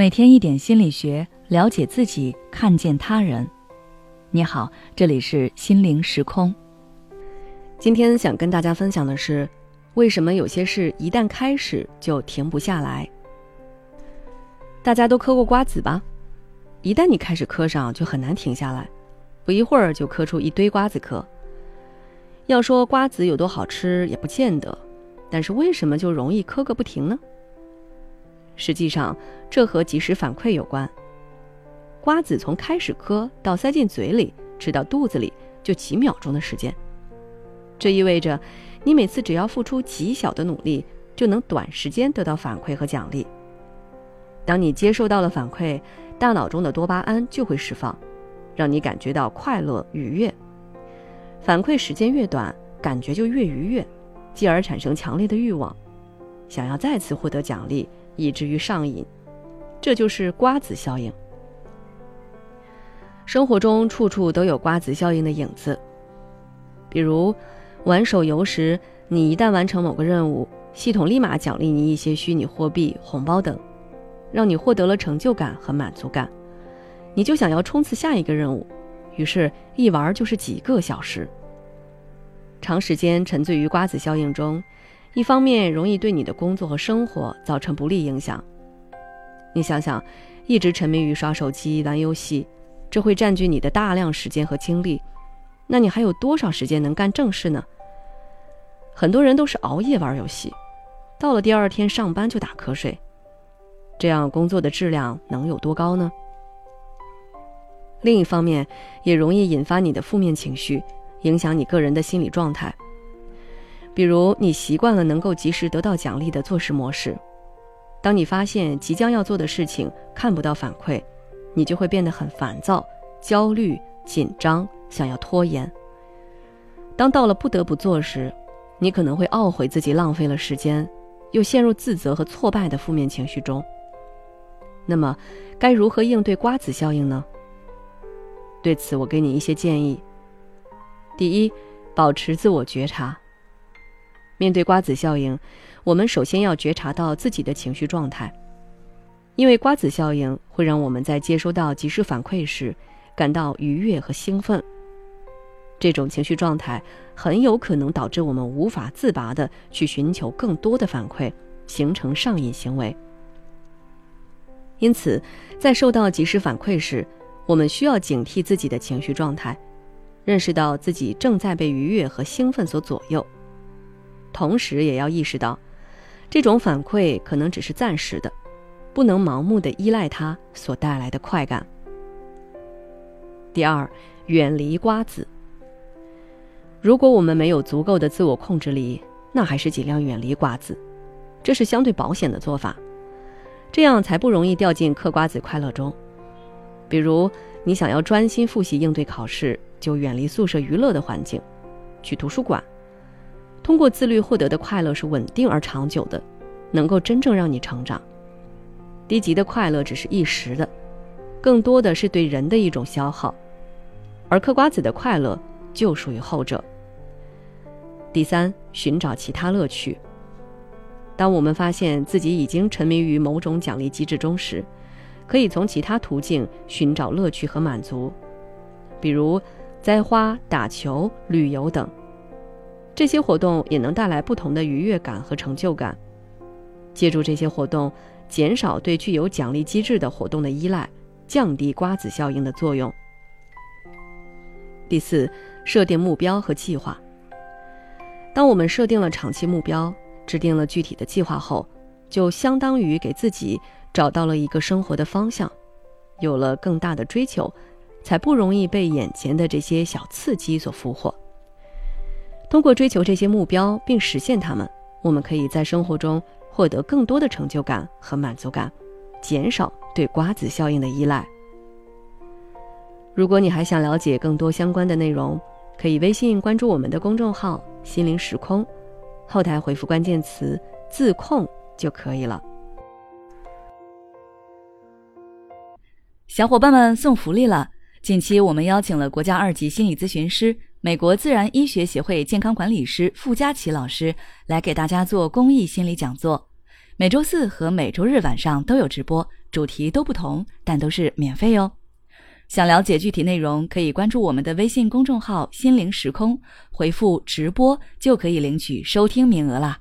每天一点心理学，了解自己，看见他人。你好，这里是心灵时空。今天想跟大家分享的是，为什么有些事一旦开始就停不下来？大家都嗑过瓜子吧？一旦你开始嗑上，就很难停下来，不一会儿就嗑出一堆瓜子壳。要说瓜子有多好吃，也不见得，但是为什么就容易嗑个不停呢？实际上，这和及时反馈有关。瓜子从开始嗑到塞进嘴里，吃到肚子里，就几秒钟的时间。这意味着，你每次只要付出极小的努力，就能短时间得到反馈和奖励。当你接受到了反馈，大脑中的多巴胺就会释放，让你感觉到快乐愉悦。反馈时间越短，感觉就越愉悦，继而产生强烈的欲望，想要再次获得奖励。以至于上瘾，这就是瓜子效应。生活中处处都有瓜子效应的影子。比如，玩手游时，你一旦完成某个任务，系统立马奖励你一些虚拟货币、红包等，让你获得了成就感和满足感，你就想要冲刺下一个任务，于是，一玩就是几个小时。长时间沉醉于瓜子效应中。一方面容易对你的工作和生活造成不利影响。你想想，一直沉迷于刷手机、玩游戏，这会占据你的大量时间和精力。那你还有多少时间能干正事呢？很多人都是熬夜玩游戏，到了第二天上班就打瞌睡，这样工作的质量能有多高呢？另一方面，也容易引发你的负面情绪，影响你个人的心理状态。比如，你习惯了能够及时得到奖励的做事模式，当你发现即将要做的事情看不到反馈，你就会变得很烦躁、焦虑、紧张，想要拖延。当到了不得不做时，你可能会懊悔自己浪费了时间，又陷入自责和挫败的负面情绪中。那么，该如何应对瓜子效应呢？对此，我给你一些建议。第一，保持自我觉察。面对瓜子效应，我们首先要觉察到自己的情绪状态，因为瓜子效应会让我们在接收到及时反馈时感到愉悦和兴奋。这种情绪状态很有可能导致我们无法自拔的去寻求更多的反馈，形成上瘾行为。因此，在受到及时反馈时，我们需要警惕自己的情绪状态，认识到自己正在被愉悦和兴奋所左右。同时，也要意识到，这种反馈可能只是暂时的，不能盲目的依赖它所带来的快感。第二，远离瓜子。如果我们没有足够的自我控制力，那还是尽量远离瓜子，这是相对保险的做法，这样才不容易掉进嗑瓜子快乐中。比如，你想要专心复习应对考试，就远离宿舍娱乐的环境，去图书馆。通过自律获得的快乐是稳定而长久的，能够真正让你成长。低级的快乐只是一时的，更多的是对人的一种消耗，而嗑瓜子的快乐就属于后者。第三，寻找其他乐趣。当我们发现自己已经沉迷于某种奖励机制中时，可以从其他途径寻找乐趣和满足，比如栽花、打球、旅游等。这些活动也能带来不同的愉悦感和成就感。借助这些活动，减少对具有奖励机制的活动的依赖，降低瓜子效应的作用。第四，设定目标和计划。当我们设定了长期目标，制定了具体的计划后，就相当于给自己找到了一个生活的方向，有了更大的追求，才不容易被眼前的这些小刺激所俘获。通过追求这些目标并实现它们，我们可以在生活中获得更多的成就感和满足感，减少对瓜子效应的依赖。如果你还想了解更多相关的内容，可以微信关注我们的公众号“心灵时空”，后台回复关键词“自控”就可以了。小伙伴们送福利了！近期我们邀请了国家二级心理咨询师。美国自然医学协会健康管理师傅佳琪老师来给大家做公益心理讲座，每周四和每周日晚上都有直播，主题都不同，但都是免费哦。想了解具体内容，可以关注我们的微信公众号“心灵时空”，回复“直播”就可以领取收听名额啦。